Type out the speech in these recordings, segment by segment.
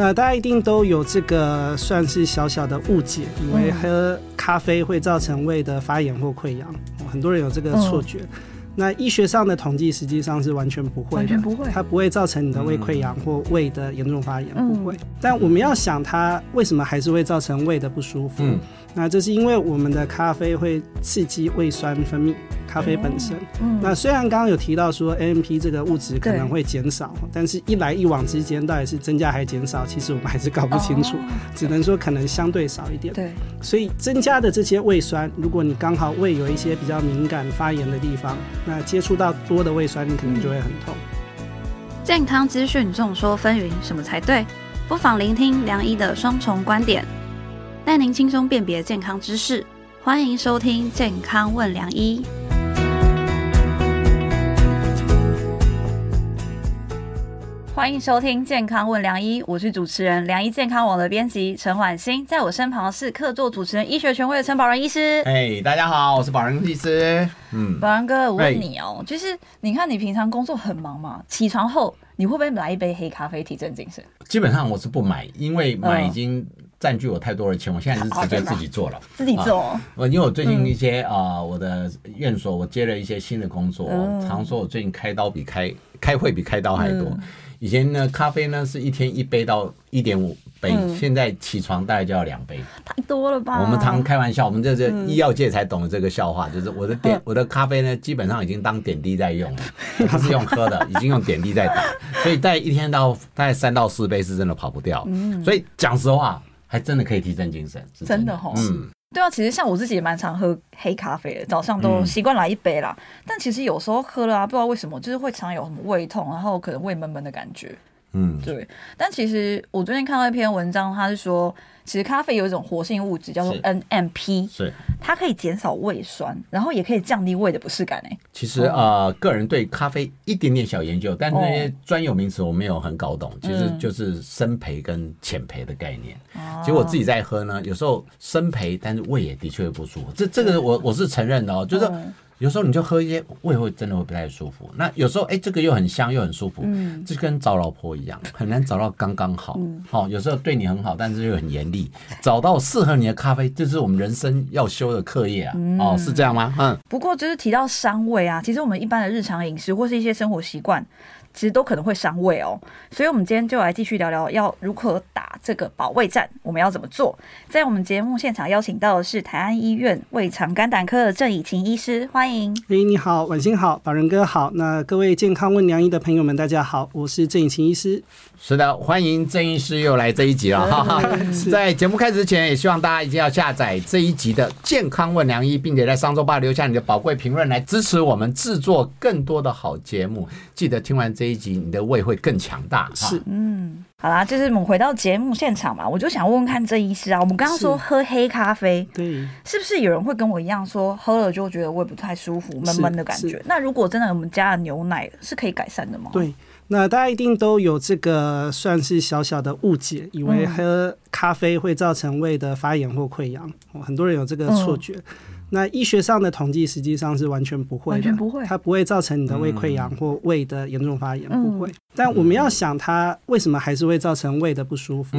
那大家一定都有这个算是小小的误解，以为喝咖啡会造成胃的发炎或溃疡，很多人有这个错觉。那医学上的统计实际上是完全不会的，完全不会，它不会造成你的胃溃疡或胃的严重发炎，不会。但我们要想它为什么还是会造成胃的不舒服？那这是因为我们的咖啡会刺激胃酸分泌，咖啡本身。嗯，那虽然刚刚有提到说 AMP 这个物质可能会减少，但是一来一往之间到底是增加还减少，其实我们还是搞不清楚，只能说可能相对少一点。对，所以增加的这些胃酸，如果你刚好胃有一些比较敏感发炎的地方，那接触到多的胃酸，你可能就会很痛。健康资讯众说纷纭，什么才对？不妨聆听梁医的双重观点。带您轻松辨别健康知识，欢迎收听《健康问良医》。欢迎收听《健康问良医》，我是主持人良医健康网的编辑陈婉欣，在我身旁是客座主持人医学权威的陈宝仁医师。哎，hey, 大家好，我是宝仁医师。嗯，宝仁哥，我问你哦.就是你看你平常工作很忙嘛，起床后你会不会来一杯黑咖啡提振精神？基本上我是不买，因为买已经、嗯。占据我太多的钱，我现在是直接自己做了，自己做。我因为我最近一些啊，我的院所我接了一些新的工作，常说我最近开刀比开开会比开刀还多。以前呢，咖啡呢是一天一杯到一点五杯，现在起床大概就要两杯，太多了吧？我们常开玩笑，我们这是医药界才懂的这个笑话，就是我的点我的咖啡呢，基本上已经当点滴在用了，不是用喝的，已经用点滴在打，所以大概一天到大概三到四杯是真的跑不掉。所以讲实话。还真的可以提振精神，真的，真的齁。嗯，对啊，其实像我自己也蛮常喝黑咖啡的，早上都习惯来一杯啦。嗯、但其实有时候喝了啊，不知道为什么，就是会常有什么胃痛，然后可能胃闷闷的感觉。嗯，对。但其实我最近看到一篇文章，他是说。其实咖啡有一种活性物质叫做 NMP，是它可以减少胃酸，然后也可以降低胃的不适感。哎，其实呃，个人对咖啡一点点小研究，但是那些专有名词我没有很搞懂。其实就是深焙跟浅焙的概念。其实我自己在喝呢，有时候深焙，但是胃也的确会不舒服。这这个我我是承认的哦，就是。有时候你就喝一些，胃会真的会不太舒服。那有时候哎、欸，这个又很香又很舒服，嗯，就跟找老婆一样，很难找到刚刚好。好、嗯哦，有时候对你很好，但是又很严厉。找到适合你的咖啡，这是我们人生要修的课业啊。嗯、哦，是这样吗？嗯。不过就是提到伤胃啊，其实我们一般的日常饮食或是一些生活习惯。其实都可能会伤胃哦，所以我们今天就来继续聊聊要如何打这个保卫战，我们要怎么做？在我们节目现场邀请到的是台安医院胃肠肝胆科的郑以晴医师，欢迎。哎，你好，晚欣好，宝仁哥好，那各位健康问良医的朋友们，大家好，我是郑以晴医师。是的，欢迎郑医师又来这一集了 哈哈。在节目开始之前，也希望大家一定要下载这一集的健康问良医，并且在上周八留下你的宝贵评论，来支持我们制作更多的好节目。记得听完这一集，你的胃会更强大。是，嗯，好啦，就是我们回到节目现场嘛，我就想问问看郑医师啊，我们刚刚说喝黑咖啡，对，是不是有人会跟我一样说喝了就觉得胃不太舒服，闷闷的感觉？那如果真的我们加了牛奶，是可以改善的吗？对。那大家一定都有这个算是小小的误解，以为喝咖啡会造成胃的发炎或溃疡，很多人有这个错觉。那医学上的统计实际上是完全不会的，完全不会，它不会造成你的胃溃疡或胃的严重发炎，不会。但我们要想它为什么还是会造成胃的不舒服？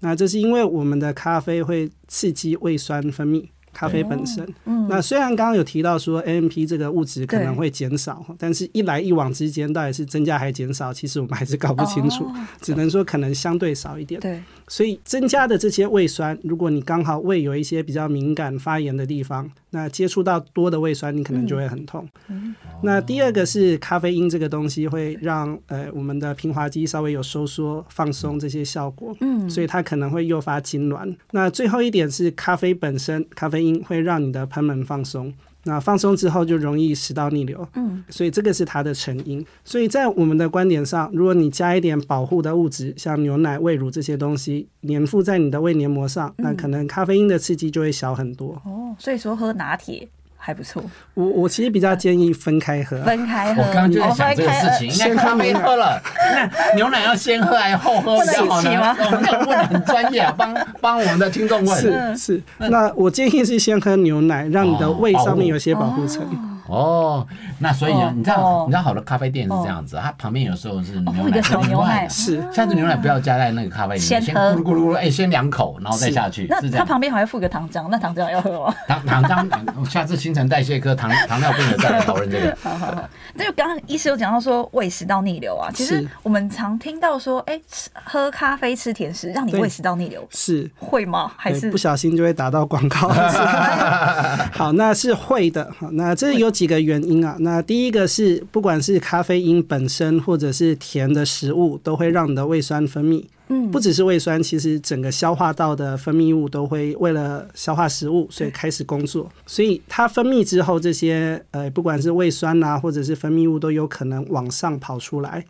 那这是因为我们的咖啡会刺激胃酸分泌。咖啡本身，嗯、那虽然刚刚有提到说 AMP 这个物质可能会减少，但是一来一往之间到底是增加还是减少，其实我们还是搞不清楚，哦、只能说可能相对少一点。对，所以增加的这些胃酸，如果你刚好胃有一些比较敏感发炎的地方。那接触到多的胃酸，你可能就会很痛。嗯、那第二个是咖啡因这个东西会让呃我们的平滑肌稍微有收缩、放松这些效果。嗯，所以它可能会诱发痉挛。那最后一点是咖啡本身，咖啡因会让你的賁门放松。那放松之后就容易食道逆流，嗯，所以这个是它的成因。所以在我们的观点上，如果你加一点保护的物质，像牛奶、胃乳这些东西，粘附在你的胃黏膜上，那可能咖啡因的刺激就会小很多。哦，所以说喝拿铁。还不错，我我其实比较建议分开喝，分开喝。我刚刚就在想这个事情，应该咖啡喝了，那牛奶要先喝还是后喝比较好呢？我们要问的很专业啊，帮 帮我们的听众问。是是，那我建议是先喝牛奶，让你的胃上面有些保护层。哦，那所以啊，你知道，你知道好的咖啡店是这样子，它旁边有时候是牛奶，牛奶是，下次牛奶不要加在那个咖啡里面，先咕噜咕噜咕噜，哎，先两口，然后再下去。那它旁边还会附个糖浆，那糖浆要喝吗？糖糖浆，下次新陈代谢科糖 糖尿病的再来讨论这个。好好好，那就刚刚医师有讲到说胃食道逆流啊，其实我们常听到说，哎，喝咖啡吃甜食让你胃食道逆流，是会吗？还是不小心就会打到广告？好，那是会的。好，那这有几个原因啊。那第一个是，不管是咖啡因本身，或者是甜的食物，都会让你的胃酸分泌。嗯，不只是胃酸，其实整个消化道的分泌物都会为了消化食物，所以开始工作。所以它分泌之后，这些呃，不管是胃酸啊，或者是分泌物，都有可能往上跑出来。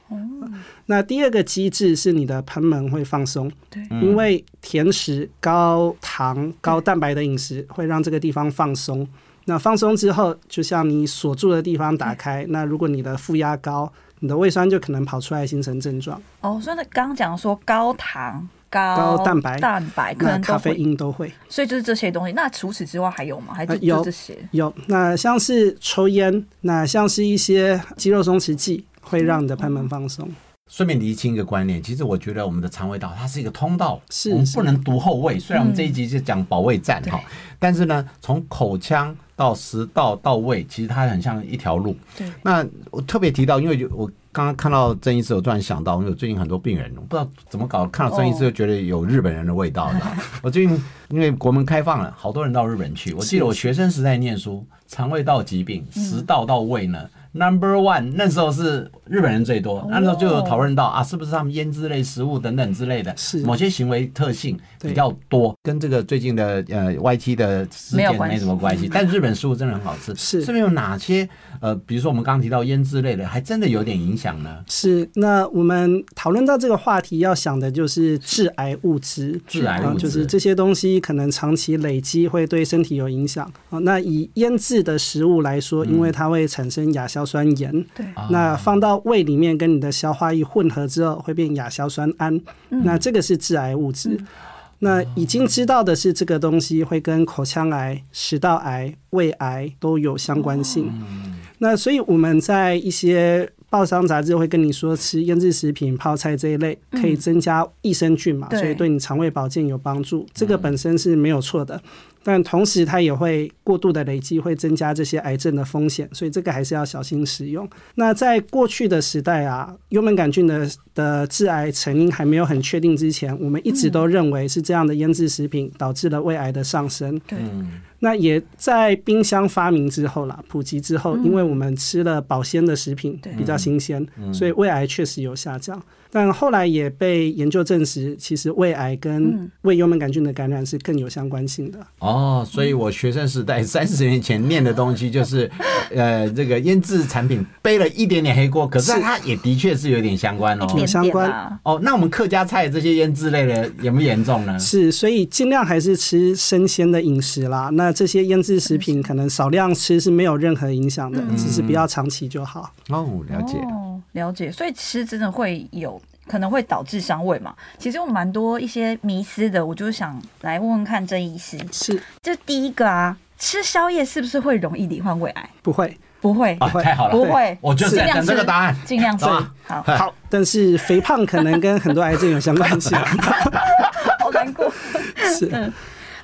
那第二个机制是你的喷门会放松，对，因为甜食、高糖、高蛋白的饮食会让这个地方放松。那放松之后，就像你锁住的地方打开。那如果你的负压高，你的胃酸就可能跑出来形成症状。哦，所以那刚刚讲说高糖、高高蛋白、蛋白，可能咖啡因都会。所以就是这些东西。那除此之外还有吗？还是就这些？有。那像是抽烟，那像是一些肌肉松弛剂，会让你的賁门放松。顺便厘清一个观念，其实我觉得我们的肠胃道它是一个通道，是我们不能独后卫。虽然我们这一集是讲保卫战哈，但是呢，从口腔到食道到胃，其实它很像一条路。对。那我特别提到，因为我刚刚看到郑医师，我突然想到，因为我最近很多病人，我不知道怎么搞，看到郑医师就觉得有日本人的味道。哦、我最近因为国门开放了，好多人到日本去。我记得我学生时代念书，肠胃道疾病，食道到胃呢。嗯 Number one，那时候是日本人最多，那时候就有讨论到啊，是不是他们腌制类食物等等之类的，是某些行为特性比较多，跟这个最近的呃 YT 的事件没什么关系。但日本食物真的很好吃，是是不是有哪些呃，比如说我们刚刚提到腌制类的，还真的有点影响呢？是，那我们讨论到这个话题，要想的就是致癌物质，致癌物质就是这些东西可能长期累积会对身体有影响啊。那以腌制的食物来说，因为它会产生亚硝酸盐，对，那放到胃里面跟你的消化液混合之后，会变亚硝酸胺，嗯、那这个是致癌物质。嗯、那已经知道的是，这个东西会跟口腔癌、食道癌、胃癌都有相关性。嗯、那所以我们在一些报章杂志会跟你说，吃腌制食品、泡菜这一类可以增加益生菌嘛，嗯、所以对你肠胃保健有帮助，这个本身是没有错的。但同时，它也会过度的累积，会增加这些癌症的风险，所以这个还是要小心使用。那在过去的时代啊，幽门杆菌的的致癌成因还没有很确定之前，我们一直都认为是这样的腌制食品导致了胃癌的上升。对。那也在冰箱发明之后啦，普及之后，因为我们吃了保鲜的食品比较新鲜，所以胃癌确实有下降。但后来也被研究证实，其实胃癌跟胃幽门杆菌的感染是更有相关性的。哦，所以我学生时代三十年前念的东西就是，呃，这个腌制产品背了一点点黑锅，可是它也的确是有点相关哦，有相关。哦，那我们客家菜这些腌制类的严不严重呢？是，所以尽量还是吃生鲜的饮食啦。那这些腌制食品可能少量吃是没有任何影响的，只是不要长期就好。哦，了解。了解，所以吃真的会有可能会导致伤胃嘛？其实有蛮多一些迷思的，我就想来问问看郑医师。是，这第一个啊，吃宵夜是不是会容易罹患胃癌？不会，不会，不会，太好了，不会。我就在等这个答案，尽量吃。好，好，但是肥胖可能跟很多癌症有相关性。好难过。是。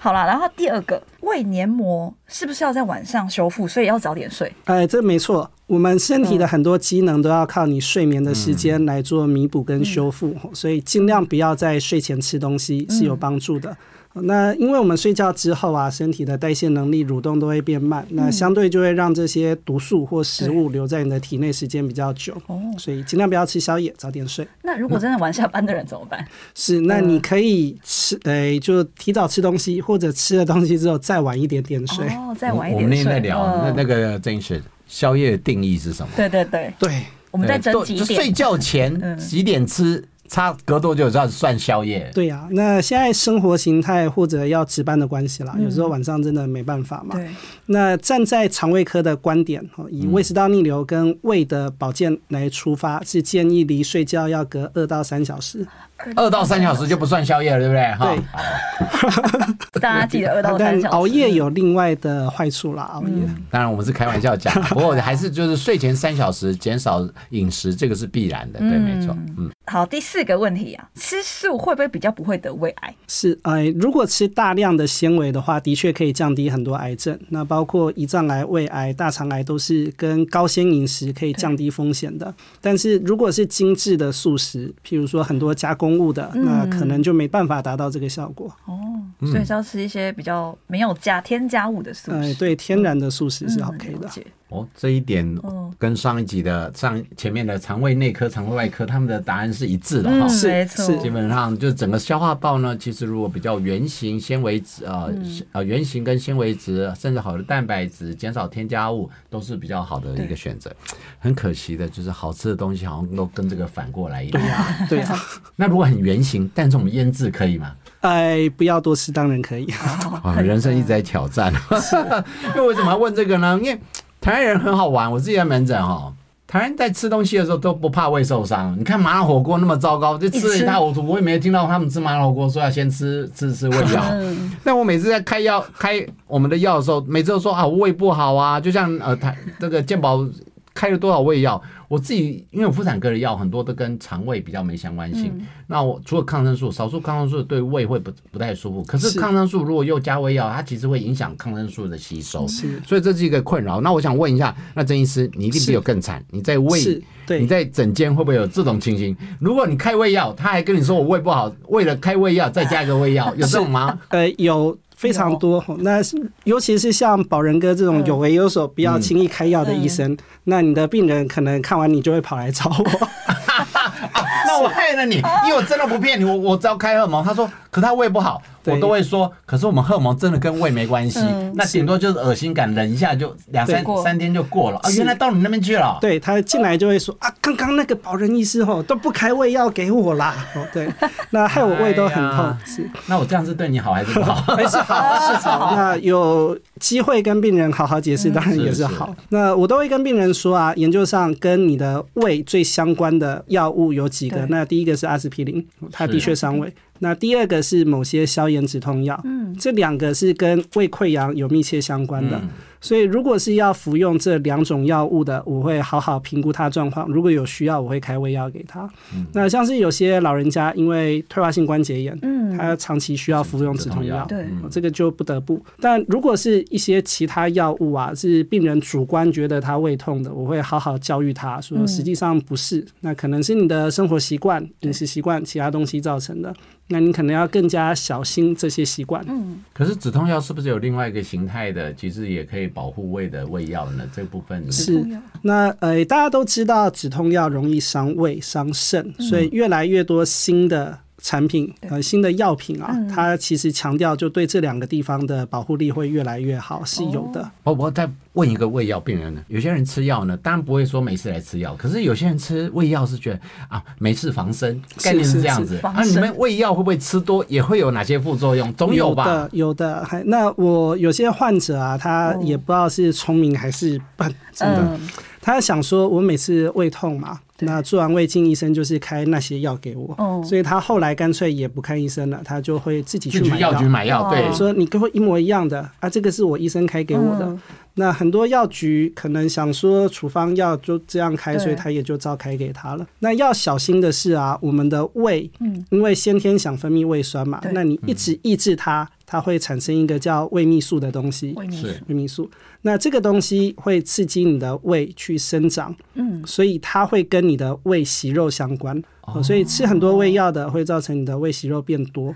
好了，然后第二个胃黏膜是不是要在晚上修复？所以要早点睡。哎，这没错，我们身体的很多机能都要靠你睡眠的时间来做弥补跟修复，嗯、所以尽量不要在睡前吃东西是有帮助的。嗯那因为我们睡觉之后啊，身体的代谢能力、蠕动都会变慢，那相对就会让这些毒素或食物留在你的体内时间比较久。哦，所以尽量不要吃宵夜，早点睡。那如果真的晚下班的人怎么办？是，那你可以吃，哎，就提早吃东西，或者吃了东西之后再晚一点点睡。哦，再晚一点睡。我们那天在聊，那那个郑医师，宵夜的定义是什么？对对对对，我们在争几点？睡觉前 几点吃？差隔多久就要算宵夜？对呀、啊，那现在生活形态或者要值班的关系啦，嗯、有时候晚上真的没办法嘛。对。那站在肠胃科的观点，以胃食道逆流跟胃的保健来出发，是建议离睡觉要隔二到三小时。二到三小时就不算宵夜了，对不对？哈，对，大家记得二到三小时。熬夜有另外的坏处啦，熬夜。当然我们是开玩笑讲，不过还是就是睡前三小时减少饮食，这个是必然的，对，没错。嗯。好，第四个问题啊，吃素会不会比较不会得胃癌？是，哎，如果吃大量的纤维的话，的确可以降低很多癌症。那包括胰脏癌、胃癌、大肠癌都是跟高纤饮食可以降低风险的。但是如果是精致的素食，譬如说很多加工物的，那可能就没办法达到这个效果。哦，所以是要吃一些比较没有加添加物的素食。哎，对，天然的素食是 OK 的。哦，这一点跟上一集的上前面的肠胃内科、肠胃外科他们的答案是一致的哈。是、嗯、没错，基本上就整个消化道呢，其实如果比较圆形纤维质啊呃圆形跟纤维质，甚至好的蛋白质，减少添加物，都是比较好的一个选择。很可惜的就是好吃的东西好像都跟这个反过来一样。对啊，对啊。那如果很圆形，但是我们腌制可以吗？哎，不要多吃，当然可以。啊，人生一直在挑战。因为为什么要问这个呢？因为台湾人很好玩，我自己在门诊哦，台湾人在吃东西的时候都不怕胃受伤。你看麻辣火锅那么糟糕，就吃了一塌糊涂。我也没听到他们吃麻辣火锅说要先吃吃吃胃药。那我每次在开药开我们的药的时候，每次都说啊我胃不好啊，就像呃台这个健保开了多少胃药。我自己因为妇产科的药很多都跟肠胃比较没相关性，嗯、那我除了抗生素，少数抗生素对胃会不不太舒服。可是抗生素如果又加胃药，它其实会影响抗生素的吸收，所以这是一个困扰。那我想问一下，那曾医师，你一定比我更惨，你在胃，你在诊间会不会有这种情形？如果你开胃药，他还跟你说我胃不好，为了开胃药再加一个胃药，有这种吗？呃，有。非常多，那尤其是像宝仁哥这种有为有所、不要轻易开药的医生，那你的病人可能看完你就会跑来找我。那我害了你，因为我真的不骗你，我我只要开荷尔蒙。他说，可他胃不好。我都会说，可是我们荷尔蒙真的跟胃没关系，嗯、那顶多就是恶心感，忍一下就两三三天就过了啊。原来到你那边去了。对，他进来就会说啊，刚刚那个保仁医师吼都不开胃药给我啦。哦，对，那害我胃都很痛。哎、是，那我这样是对你好还是不好？还是好，是好。那有机会跟病人好好解释，当然也是好。那我都会跟病人说啊，研究上跟你的胃最相关的药物有几个？对那第一个是阿司匹林，它的确伤胃。那第二个是某些消炎止痛药，嗯，这两个是跟胃溃疡有密切相关的，嗯、所以如果是要服用这两种药物的，我会好好评估他状况，如果有需要，我会开胃药给他。嗯、那像是有些老人家因为退化性关节炎，嗯，他长期需要服用止痛药，对，这个就不得不。但如果是一些其他药物啊，是病人主观觉得他胃痛的，我会好好教育他说，实际上不是，那可能是你的生活习惯、饮食习惯、其他东西造成的。那你可能要更加小心这些习惯。嗯，可是止痛药是不是有另外一个形态的？其实也可以保护胃的胃药呢？这部分是。那呃，大家都知道止痛药容易伤胃、伤肾，所以越来越多新的。产品呃，新的药品啊，它其实强调就对这两个地方的保护力会越来越好，是有的。我我再问一个胃药病人呢，有些人吃药呢，当然不会说没事来吃药，可是有些人吃胃药是觉得啊，没事防身，概念是这样子。那你们胃药会不会吃多也会有哪些副作用？总有吧？有的，有的。还那我有些患者啊，他也不知道是聪明还是笨，真的。他想说，我每次胃痛嘛，那做完胃镜，医生就是开那些药给我，所以他后来干脆也不看医生了，他就会自己去买药局买药。对，说你跟我一模一样的啊，这个是我医生开给我的。那很多药局可能想说处方药就这样开，所以他也就照开给他了。那要小心的是啊，我们的胃，因为先天想分泌胃酸嘛，那你一直抑制它。它会产生一个叫胃泌素的东西，是胃泌素。那这个东西会刺激你的胃去生长，嗯，所以它会跟你的胃息肉相关。哦，所以吃很多胃药的会造成你的胃息肉变多。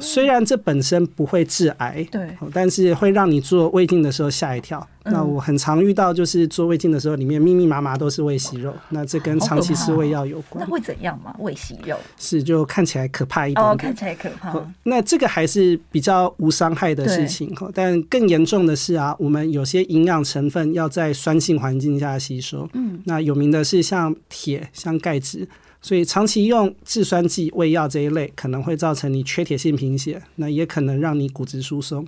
虽然这本身不会致癌，对，但是会让你做胃镜的时候吓一跳。嗯、那我很常遇到，就是做胃镜的时候，里面密密麻麻都是胃息肉。那这跟长期吃胃药有关。那会怎样吗？胃息肉是就看起来可怕一点点。哦，看起来可怕。那这个还是比较无伤害的事情。对但更严重的是啊，我们有些营养成分要在酸性环境下吸收。嗯。那有名的是像铁、像钙质。所以长期用制酸剂、胃药这一类，可能会造成你缺铁性贫血，那也可能让你骨质疏松。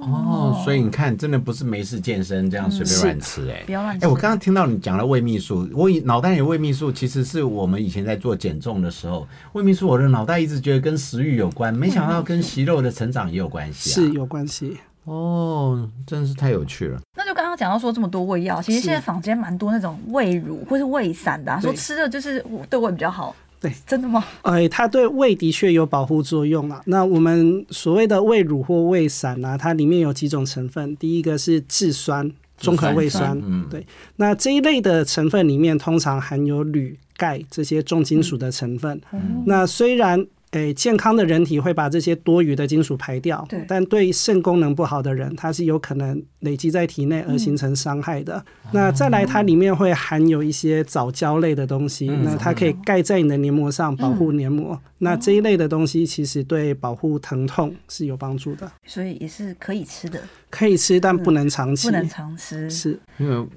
哦，所以你看，真的不是没事健身这样随便乱吃哎，不要乱吃。哎，我刚刚听到你讲了胃秘素，我脑袋里胃秘素其实是我们以前在做减重的时候，胃秘素我的脑袋一直觉得跟食欲有关，没想到跟息肉的成长也有关系，是有关系。哦，真是太有趣了。那就刚刚讲到说这么多胃药，其实现在坊间蛮多那种胃乳或是胃散的，说吃的就是对胃比较好。对，真的吗？哎，它对胃的确有保护作用啊。那我们所谓的胃乳或胃散呢、啊，它里面有几种成分。第一个是质酸，中和胃酸。嗯，对。那这一类的成分里面通常含有铝、钙这些重金属的成分。嗯、那虽然诶，健康的人体会把这些多余的金属排掉，对，但对肾功能不好的人，他是有可能累积在体内而形成伤害的。嗯、那再来，它里面会含有一些藻胶类的东西，嗯、那它可以盖在你的黏膜上，保护黏膜。嗯、那这一类的东西其实对保护疼痛是有帮助的，所以也是可以吃的。可以吃，但不能长期。不能常吃，是。因为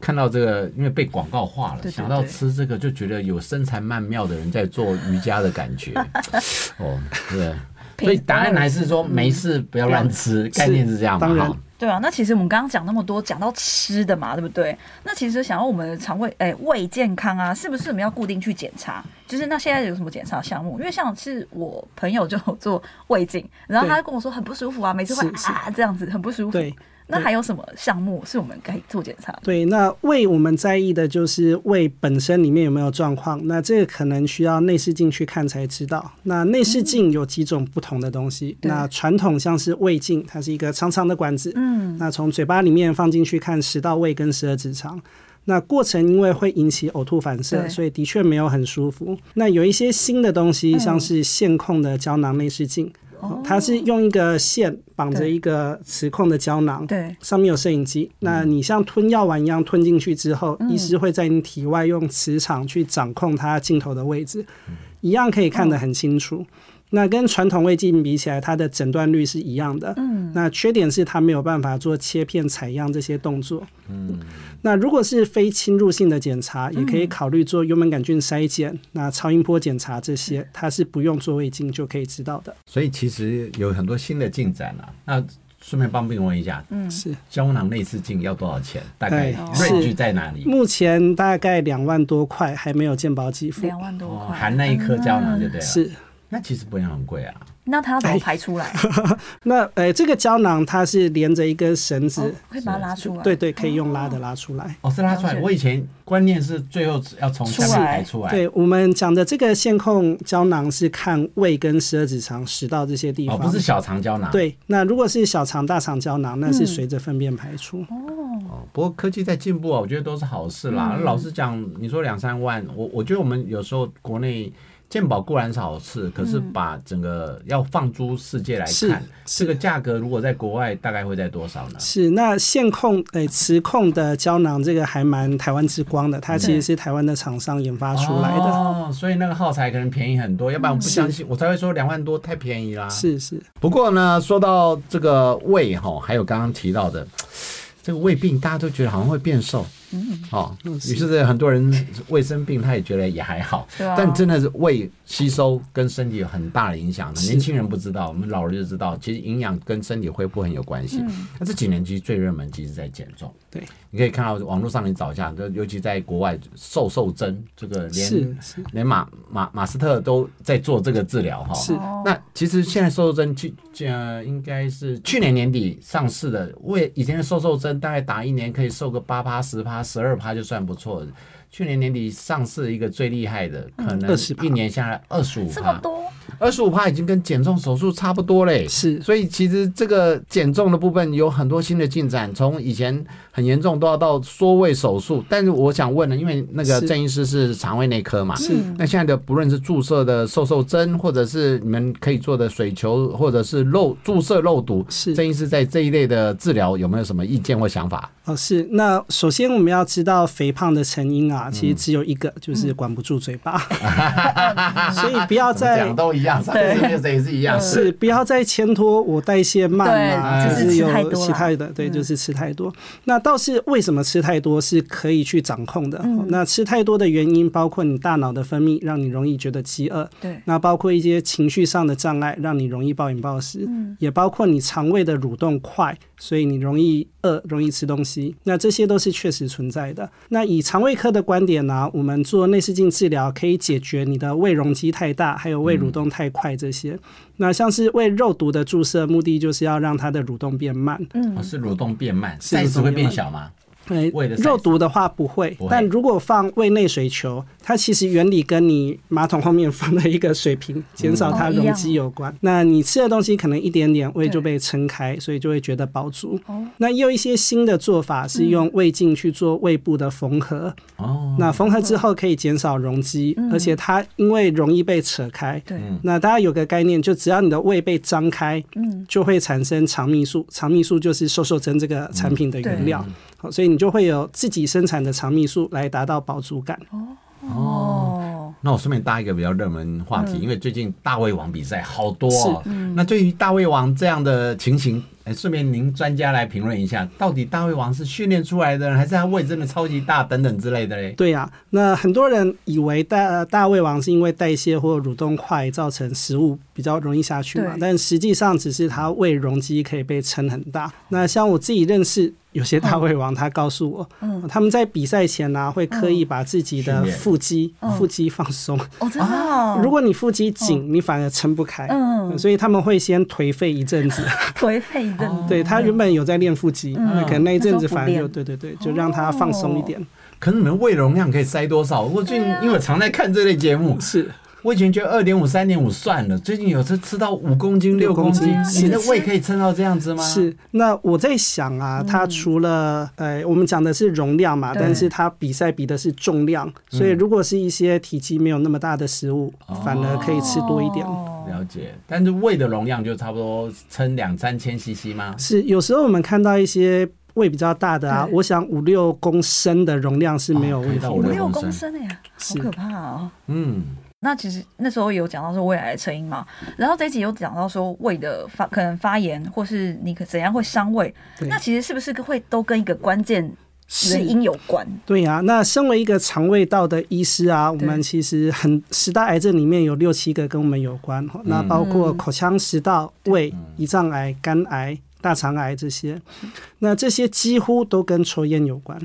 看到这个，因为被广告化了，想到吃这个就觉得有身材曼妙的人在做瑜伽的感觉。哦，对，所以答案还是说没事，不要乱吃，概念是这样嘛？对啊，那其实我们刚刚讲那么多，讲到吃的嘛，对不对？那其实想要我们的肠胃，哎，胃健康啊，是不是我们要固定去检查？就是那现在有什么检查项目？因为像是我朋友就 做胃镜，然后他就跟我说很不舒服啊，每次会啊这样子，很不舒服。对。那还有什么项目是我们可以做检查？对，那胃我们在意的就是胃本身里面有没有状况。那这个可能需要内视镜去看才知道。那内视镜有几种不同的东西。嗯、那传统像是胃镜，它是一个长长的管子。嗯。那从嘴巴里面放进去看食道、胃跟十二指肠。那过程因为会引起呕吐反射，所以的确没有很舒服。那有一些新的东西，像是线控的胶囊内视镜。它是用一个线绑着一个磁控的胶囊，对，上面有摄影机。那你像吞药丸一样吞进去之后，医师会在你体外用磁场去掌控它镜头的位置，一样可以看得很清楚。那跟传统胃镜比起来，它的诊断率是一样的。嗯，那缺点是它没有办法做切片采样这些动作。嗯，那如果是非侵入性的检查，也可以考虑做幽门杆菌筛检、那超音波检查这些，它是不用做胃镜就可以知道的。所以其实有很多新的进展了。那顺便帮病人问一下，嗯，是胶囊内视镜要多少钱？大概 range 在哪里？目前大概两万多块，还没有健保给付。两万多块，含那一颗胶囊就对了。是。那其实不用很贵啊。那它要怎么排出来？那呃，这个胶囊它是连着一根绳子，可以把它拉出来。对对，可以用拉的拉出来。哦，是拉出来。我以前观念是最后要从下面排出来。对，我们讲的这个线控胶囊是看胃跟十二指肠、食道这些地方，不是小肠胶囊。对，那如果是小肠、大肠胶囊，那是随着粪便排出。哦，不过科技在进步啊，我觉得都是好事啦。老实讲，你说两三万，我我觉得我们有时候国内。健宝固然是好事，可是把整个要放诸世界来看，这个价格如果在国外大概会在多少呢？是那线控诶、欸、磁控的胶囊，这个还蛮台湾之光的，它其实是台湾的厂商研发出来的，哦，所以那个耗材可能便宜很多，要不然我不相信，我才会说两万多太便宜啦。是是，不过呢，说到这个胃哈，还有刚刚提到的这个胃病，大家都觉得好像会变瘦。嗯，好，于是很多人胃生病，他也觉得也还好，但真的是胃吸收跟身体有很大的影响的。年轻人不知道，我们老人就知道，其实营养跟身体恢复很有关系。那这几年其实最热门，其实在减重。对，你可以看到网络上你找一下，就尤其在国外，瘦瘦针这个连连马马马斯特都在做这个治疗哈。是，那其实现在瘦瘦针去呃应该是去年年底上市的，为以前的瘦瘦针大概打一年可以瘦个八趴十趴。十二趴就算不错。去年年底上市一个最厉害的，可能一年下来二十五趴，这么多，二十五趴已经跟减重手术差不多嘞。是，所以其实这个减重的部分有很多新的进展，从以前很严重都要到缩胃手术。但是我想问呢，因为那个郑医师是肠胃内科嘛，是，那现在的不论是注射的瘦瘦针，或者是你们可以做的水球，或者是肉注射肉毒，是，郑医师在这一类的治疗有没有什么意见或想法？哦，是，那首先我们要知道肥胖的成因啊。其实只有一个，就是管不住嘴巴，嗯、所以不要再都一样，对，也是一样，是。不要再牵拖我代谢慢啊，就是有其他的，对，就是吃太多。那倒是为什么吃太多是可以去掌控的？那吃太多的原因包括你大脑的分泌让你容易觉得饥饿，对，那包括一些情绪上的障碍让你容易暴饮暴食，也包括你肠胃的蠕动快，所以你容易饿，容易吃东西。那这些都是确实存在的。那以肠胃科的观点呢，我们做内视镜治疗可以解决你的胃容积太大，还有胃蠕动太快这些。那像是为肉毒的注射，目的就是要让它的蠕动变慢。嗯，是蠕动变慢，是会变小吗？对，肉毒的话不会，但如果放胃内水球，它其实原理跟你马桶后面放的一个水瓶减少它容积有关。那你吃的东西可能一点点，胃就被撑开，所以就会觉得饱足。那也有一些新的做法是用胃镜去做胃部的缝合。哦，那缝合之后可以减少容积，而且它因为容易被扯开。对，那大家有个概念，就只要你的胃被张开，嗯，就会产生肠泌素。肠泌素就是瘦瘦针这个产品的原料。所以你就会有自己生产的肠泌素来达到饱足感。哦，那我顺便搭一个比较热门话题，因为最近大胃王比赛好多哦。那对于大胃王这样的情形，哎，顺便您专家来评论一下，到底大胃王是训练出来的，还是他胃真的超级大等等之类的嘞？对呀，那很多人以为大大胃王是因为代谢或蠕动快造成食物比较容易下去嘛，但实际上只是他胃容积可以被撑很大。那像我自己认识。有些大胃王他告诉我，他们在比赛前呢会刻意把自己的腹肌腹肌放松。哦，真的。如果你腹肌紧，你反而撑不开。嗯。所以他们会先颓废一阵子。颓废一阵子。对，他原本有在练腹肌，那可能那一阵子反而就对对对，就让他放松一点。可是你们胃容量可以塞多少？我最近因为我常在看这类节目。是。我以前觉得二点五、三点五算了，最近有时吃到五公斤、六公斤，你的胃可以撑到这样子吗？是。那我在想啊，它除了呃，我们讲的是容量嘛，但是它比赛比的是重量，所以如果是一些体积没有那么大的食物，反而可以吃多一点。了解。但是胃的容量就差不多撑两三千 CC 吗？是。有时候我们看到一些胃比较大的啊，我想五六公升的容量是没有问题。五六公升的呀，好可怕哦！嗯。那其实那时候有讲到说胃癌的成因嘛，然后这一集有讲到说胃的发可能发炎，或是你可怎样会伤胃，那其实是不是会都跟一个关键原因有关？对呀、啊，那身为一个肠胃道的医师啊，我们其实很十大癌症里面有六七个跟我们有关，嗯、那包括口腔、食道、胃、胰脏癌、肝癌、大肠癌这些，那这些几乎都跟抽烟有关。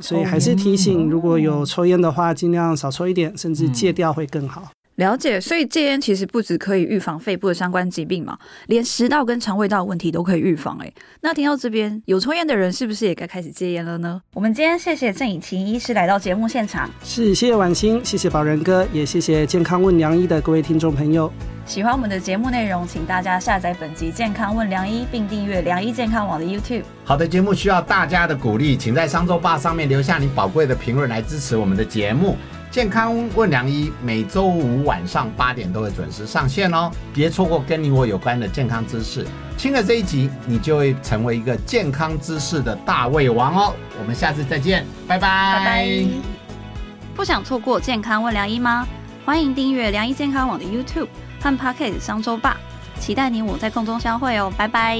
所以还是提醒，如果有抽烟的话，尽量少抽一点，甚至戒掉会更好。了解，所以戒烟其实不只可以预防肺部的相关疾病嘛，连食道跟肠胃道的问题都可以预防。哎，那听到这边，有抽烟的人是不是也该开始戒烟了呢？我们今天谢谢郑以晴医师来到节目现场，是谢谢婉清，谢谢宝仁哥，也谢谢健康问良医的各位听众朋友。喜欢我们的节目内容，请大家下载本集《健康问良医》，并订阅良医健康网的 YouTube。好的节目需要大家的鼓励，请在商周吧上面留下你宝贵的评论来支持我们的节目。健康问良医每周五晚上八点都会准时上线哦，别错过跟你我有关的健康知识。听了这一集，你就会成为一个健康知识的大胃王哦。我们下次再见，拜拜。不想错过健康问良医吗？欢迎订阅良医健康网的 YouTube。和 Pocket 商周吧，期待你我在空中相会哦，拜拜。